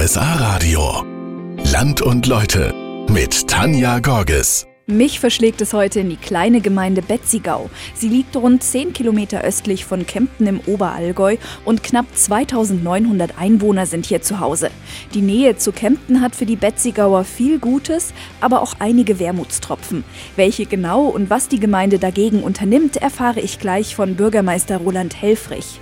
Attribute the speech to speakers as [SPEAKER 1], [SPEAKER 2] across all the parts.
[SPEAKER 1] RSA Radio. Land und Leute mit Tanja Gorges.
[SPEAKER 2] Mich verschlägt es heute in die kleine Gemeinde Betzigau. Sie liegt rund 10 Kilometer östlich von Kempten im Oberallgäu und knapp 2900 Einwohner sind hier zu Hause. Die Nähe zu Kempten hat für die Betzigauer viel Gutes, aber auch einige Wermutstropfen. Welche genau und was die Gemeinde dagegen unternimmt, erfahre ich gleich von Bürgermeister Roland Helfrich.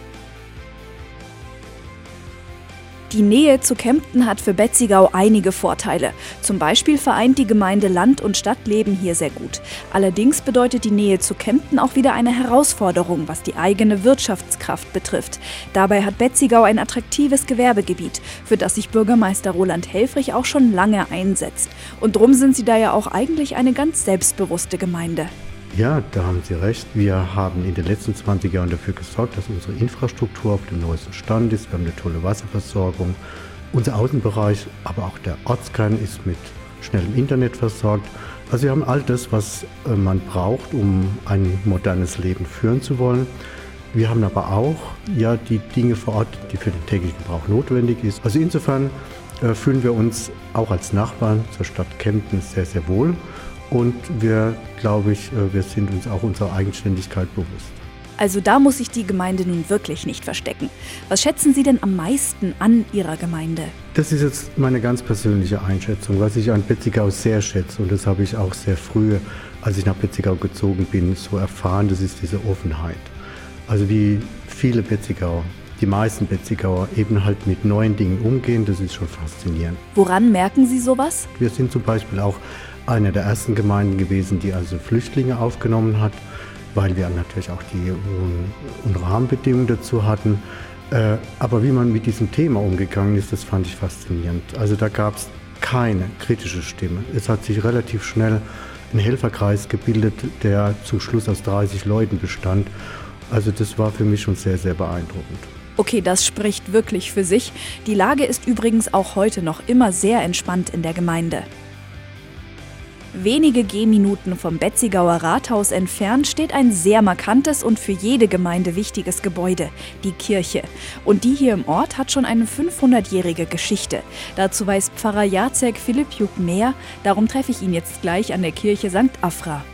[SPEAKER 2] Die Nähe zu Kempten hat für Betzigau einige Vorteile. Zum Beispiel vereint die Gemeinde Land- und Stadtleben hier sehr gut. Allerdings bedeutet die Nähe zu Kempten auch wieder eine Herausforderung, was die eigene Wirtschaftskraft betrifft. Dabei hat Betzigau ein attraktives Gewerbegebiet, für das sich Bürgermeister Roland Helfrich auch schon lange einsetzt. Und drum sind sie da ja auch eigentlich eine ganz selbstbewusste Gemeinde.
[SPEAKER 3] Ja, da haben Sie recht. Wir haben in den letzten 20 Jahren dafür gesorgt, dass unsere Infrastruktur auf dem neuesten Stand ist. Wir haben eine tolle Wasserversorgung. Unser Außenbereich, aber auch der Ortskern ist mit schnellem Internet versorgt. Also wir haben all das, was äh, man braucht, um ein modernes Leben führen zu wollen. Wir haben aber auch ja die Dinge vor Ort, die für den täglichen Gebrauch notwendig ist. Also insofern äh, fühlen wir uns auch als Nachbarn zur Stadt Kempten sehr, sehr wohl. Und wir, glaube ich, äh, wir sind uns auch unserer Eigenständigkeit bewusst.
[SPEAKER 2] Also da muss sich die Gemeinde nun wirklich nicht verstecken. Was schätzen Sie denn am meisten an Ihrer Gemeinde?
[SPEAKER 3] Das ist jetzt meine ganz persönliche Einschätzung, was ich an Betzigau sehr schätze. Und das habe ich auch sehr früh, als ich nach Betzigau gezogen bin, so erfahren. Das ist diese Offenheit. Also wie viele Betzigauer, die meisten Betzigauer eben halt mit neuen Dingen umgehen, das ist schon faszinierend.
[SPEAKER 2] Woran merken Sie sowas?
[SPEAKER 3] Wir sind zum Beispiel auch eine der ersten Gemeinden gewesen, die also Flüchtlinge aufgenommen hat, weil wir natürlich auch die hohen Rahmenbedingungen dazu hatten. Äh, aber wie man mit diesem Thema umgegangen ist, das fand ich faszinierend. Also da gab es keine kritische Stimme. Es hat sich relativ schnell ein Helferkreis gebildet, der zum Schluss aus 30 Leuten bestand. Also das war für mich schon sehr, sehr beeindruckend.
[SPEAKER 2] Okay, das spricht wirklich für sich. Die Lage ist übrigens auch heute noch immer sehr entspannt in der Gemeinde. Wenige Gehminuten vom Betzigauer Rathaus entfernt steht ein sehr markantes und für jede Gemeinde wichtiges Gebäude, die Kirche. Und die hier im Ort hat schon eine 500-jährige Geschichte. Dazu weiß Pfarrer Jacek Filipjuk mehr, darum treffe ich ihn jetzt gleich an der Kirche St. Afra.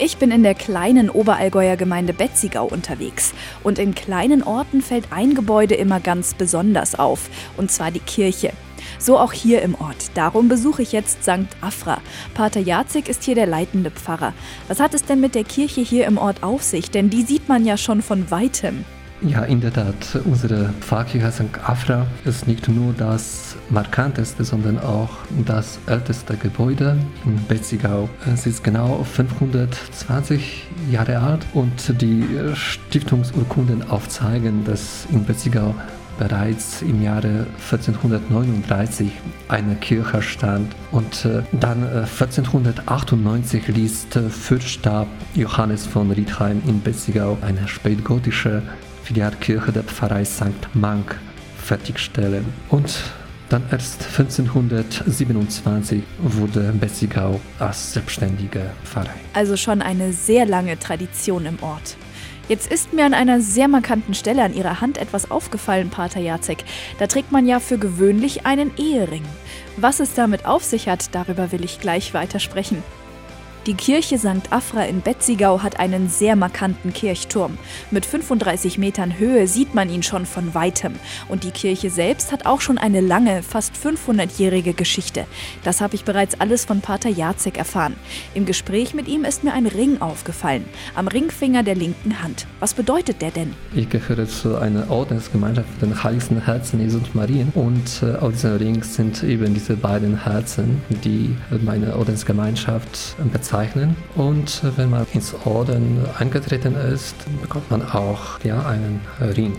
[SPEAKER 2] Ich bin in der kleinen Oberallgäuer Gemeinde Betzigau unterwegs. Und in kleinen Orten fällt ein Gebäude immer ganz besonders auf, und zwar die Kirche. So auch hier im Ort. Darum besuche ich jetzt St. Afra. Pater Jacek ist hier der leitende Pfarrer. Was hat es denn mit der Kirche hier im Ort auf sich? Denn die sieht man ja schon von weitem.
[SPEAKER 4] Ja, in der Tat. Unsere Pfarrkirche St. Afra ist nicht nur das markanteste, sondern auch das älteste Gebäude in Betzigau. Es ist genau 520 Jahre alt und die Stiftungsurkunden aufzeigen, dass in Betzigau bereits im Jahre 1439 eine Kirche stand und äh, dann äh, 1498 ließ der Fürststab Johannes von Riedheim in Betzigau eine spätgotische Filialkirche der Pfarrei St. Mank fertigstellen. Und dann erst 1527 wurde Betzigau als selbstständige Pfarrei.
[SPEAKER 2] Also schon eine sehr lange Tradition im Ort. Jetzt ist mir an einer sehr markanten Stelle an Ihrer Hand etwas aufgefallen, Pater Jacek. Da trägt man ja für gewöhnlich einen Ehering. Was es damit auf sich hat, darüber will ich gleich weitersprechen. Die Kirche St. Afra in Betzigau hat einen sehr markanten Kirchturm. Mit 35 Metern Höhe sieht man ihn schon von weitem. Und die Kirche selbst hat auch schon eine lange, fast 500-jährige Geschichte. Das habe ich bereits alles von Pater Jacek erfahren. Im Gespräch mit ihm ist mir ein Ring aufgefallen, am Ringfinger der linken Hand. Was bedeutet der denn?
[SPEAKER 4] Ich gehöre zu einer Ordensgemeinschaft den heiligsten Herzen Jesu und Marien. Und äh, auf diesem Ring sind eben diese beiden Herzen, die meine Ordensgemeinschaft bezeichnen bezeichnen. Und wenn man ins Orden eingetreten ist, bekommt man auch ja, einen Ring.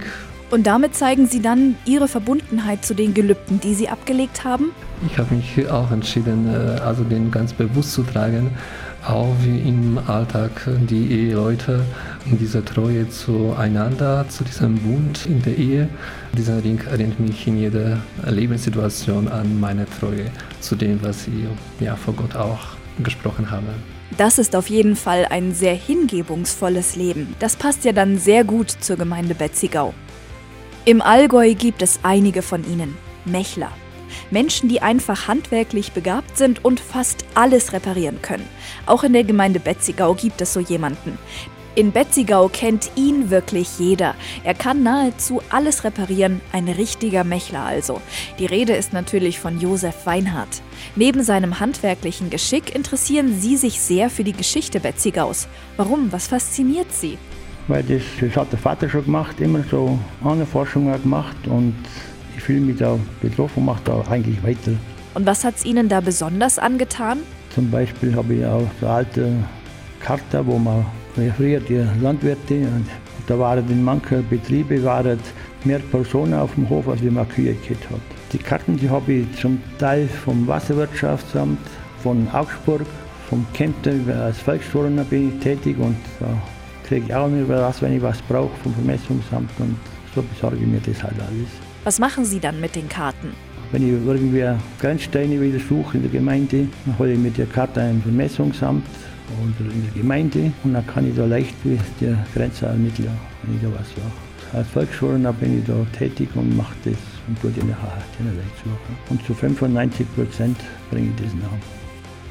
[SPEAKER 2] Und damit zeigen Sie dann Ihre Verbundenheit zu den Gelübden, die Sie abgelegt haben?
[SPEAKER 4] Ich habe mich auch entschieden, äh, also den ganz bewusst zu tragen, auch wie im Alltag die Eheleute in dieser Treue zueinander, zu diesem Bund in der Ehe. Dieser Ring erinnert mich in jeder Lebenssituation an meine Treue zu dem, was ich ja vor Gott auch gesprochen habe.
[SPEAKER 2] Das ist auf jeden Fall ein sehr hingebungsvolles Leben. Das passt ja dann sehr gut zur Gemeinde Betzigau. Im Allgäu gibt es einige von ihnen. Mechler. Menschen, die einfach handwerklich begabt sind und fast alles reparieren können. Auch in der Gemeinde Betzigau gibt es so jemanden. In Betzigau kennt ihn wirklich jeder. Er kann nahezu alles reparieren, ein richtiger Mechler also. Die Rede ist natürlich von Josef Weinhardt. Neben seinem handwerklichen Geschick interessieren Sie sich sehr für die Geschichte Betzigaus. Warum? Was fasziniert Sie?
[SPEAKER 5] Weil das, das hat der Vater schon gemacht, immer so Forschungen gemacht und ich fühle mich da betroffen und mache da eigentlich weiter.
[SPEAKER 2] Und was hat es Ihnen da besonders angetan?
[SPEAKER 5] Zum Beispiel habe ich auch so alte Karte, wo man früher die Landwirte, und da waren in manchen Betrieben waren mehr Personen auf dem Hof, als wie man Kühe gehabt hat. Die Karten die habe ich zum Teil vom Wasserwirtschaftsamt, von Augsburg, vom Kempten, als Volksturner bin ich tätig und da kriege ich auch immer was, wenn ich was brauche vom Vermessungsamt und so besorge ich mir das halt alles.
[SPEAKER 2] Was machen Sie dann mit den Karten?
[SPEAKER 5] Wenn ich irgendwie Grenzsteine wieder suche in der Gemeinde, dann hole ich mir die Karte ein Vermessungsamt oder in der Gemeinde und dann kann ich da leicht die Grenze ermitteln, wenn ich da was mache. Als Volksschulen bin ich da tätig und mache das und tue den machen. Und zu 95 Prozent bringe ich das nach.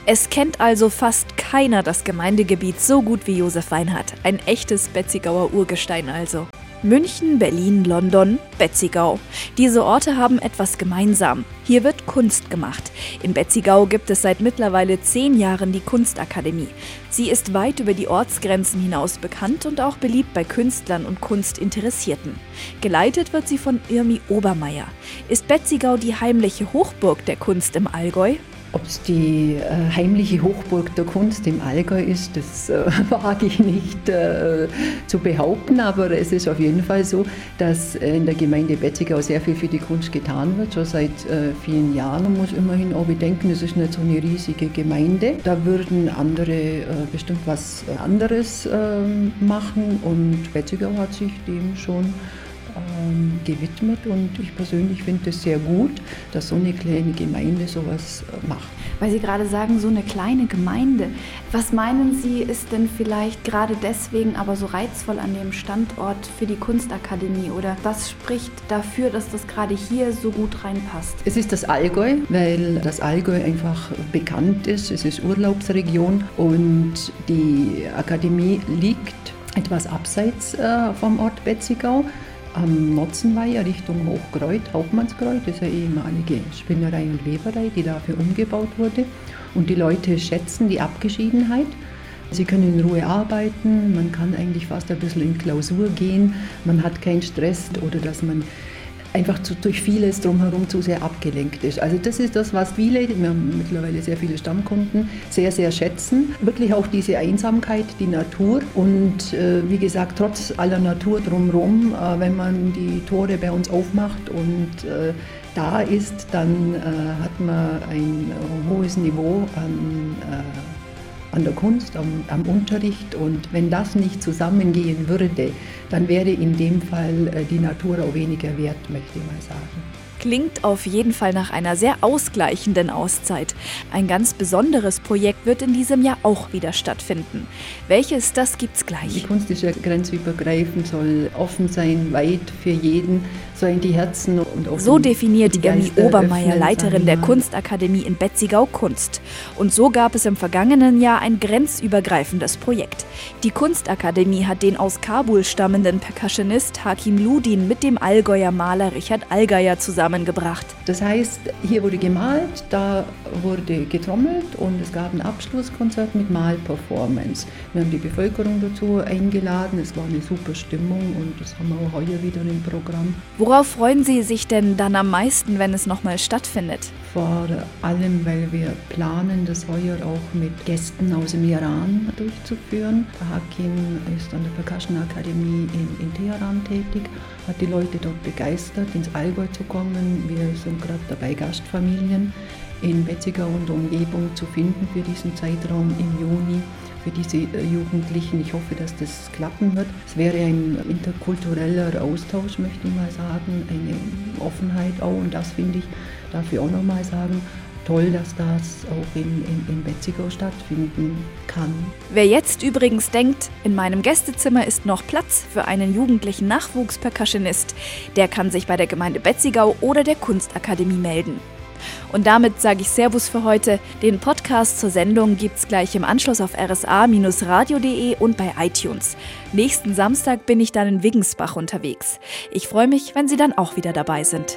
[SPEAKER 2] Es kennt also fast keiner das Gemeindegebiet so gut wie Josef Weinhardt. Ein echtes Betzigauer Urgestein also. München, Berlin, London, Betzigau. Diese Orte haben etwas gemeinsam. Hier wird Kunst gemacht. In Betzigau gibt es seit mittlerweile zehn Jahren die Kunstakademie. Sie ist weit über die Ortsgrenzen hinaus bekannt und auch beliebt bei Künstlern und Kunstinteressierten. Geleitet wird sie von Irmi Obermeier. Ist Betzigau die heimliche Hochburg der Kunst im Allgäu?
[SPEAKER 6] Ob es die äh, heimliche Hochburg der Kunst im Allgäu ist, das äh, wage ich nicht äh, zu behaupten, aber es ist auf jeden Fall so, dass in der Gemeinde Betzigau sehr viel für die Kunst getan wird, schon seit äh, vielen Jahren. Man muss immerhin auch bedenken, es ist nicht so eine riesige Gemeinde. Da würden andere äh, bestimmt was anderes ähm, machen und Betzigau hat sich dem schon ähm, gewidmet und ich persönlich finde es sehr gut, dass so eine kleine Gemeinde sowas äh, macht.
[SPEAKER 7] Weil Sie gerade sagen, so eine kleine Gemeinde. Was meinen Sie, ist denn vielleicht gerade deswegen aber so reizvoll an dem Standort für die Kunstakademie oder was spricht dafür, dass das gerade hier so gut reinpasst?
[SPEAKER 6] Es ist das Allgäu, weil das Allgäu einfach bekannt ist. Es ist Urlaubsregion und die Akademie liegt etwas abseits äh, vom Ort Betzigau am Notzenweiher Richtung Hochkreuz, Hauptmannskreuz, das ist eine ehemalige Spinnerei und Weberei, die dafür umgebaut wurde. Und die Leute schätzen die Abgeschiedenheit. Sie können in Ruhe arbeiten, man kann eigentlich fast ein bisschen in Klausur gehen, man hat keinen Stress oder dass man einfach zu, durch vieles drumherum zu sehr abgelenkt ist. Also das ist das, was viele, wir haben mittlerweile sehr viele Stammkunden, sehr, sehr schätzen. Wirklich auch diese Einsamkeit, die Natur und äh, wie gesagt, trotz aller Natur drumherum, äh, wenn man die Tore bei uns aufmacht und äh, da ist, dann äh, hat man ein hohes Niveau an äh, an der Kunst, am, am, Unterricht. Und wenn das nicht zusammengehen würde, dann wäre in dem Fall äh, die Natur auch weniger wert, möchte ich mal sagen.
[SPEAKER 2] Klingt auf jeden Fall nach einer sehr ausgleichenden Auszeit. Ein ganz besonderes Projekt wird in diesem Jahr auch wieder stattfinden. Welches, das gibt's gleich.
[SPEAKER 6] Die Kunst ist ja grenzübergreifend, soll offen sein, weit für jeden so in die Herzen und
[SPEAKER 2] auch So definiert Irmi Obermeier, Leiterin der Kunstakademie in Betzigau Kunst. Und so gab es im vergangenen Jahr ein grenzübergreifendes Projekt. Die Kunstakademie hat den aus Kabul stammenden Percussionist Hakim Ludin mit dem Allgäuer Maler Richard Allgeier zusammengebracht.
[SPEAKER 6] Das heißt, hier wurde gemalt, da wurde getrommelt und es gab ein Abschlusskonzert mit Malperformance. Wir haben die Bevölkerung dazu eingeladen, es war eine super Stimmung und das haben wir auch heuer wieder im Programm.
[SPEAKER 2] Worauf freuen Sie sich denn dann am meisten, wenn es nochmal stattfindet?
[SPEAKER 6] Vor allem, weil wir planen, das heuer auch mit Gästen aus dem Iran durchzuführen. Hakim ist an der Percussion Akademie in, in Teheran tätig, hat die Leute dort begeistert, ins Allgäu zu kommen. Wir sind gerade dabei, Gastfamilien in Betzigau und Umgebung zu finden für diesen Zeitraum im Juni für diese äh, Jugendlichen. Ich hoffe, dass das klappen wird. Es wäre ein interkultureller Austausch, möchte ich mal sagen, eine Offenheit auch und das finde ich, darf ich auch nochmal sagen, toll, dass das auch in, in, in Betzigau stattfinden kann.
[SPEAKER 2] Wer jetzt übrigens denkt, in meinem Gästezimmer ist noch Platz für einen jugendlichen Nachwuchspercussionist, der kann sich bei der Gemeinde Betzigau oder der Kunstakademie melden. Und damit sage ich Servus für heute. Den Podcast zur Sendung gibt's gleich im Anschluss auf rsa-radio.de und bei iTunes. Nächsten Samstag bin ich dann in Wiggensbach unterwegs. Ich freue mich, wenn Sie dann auch wieder dabei sind.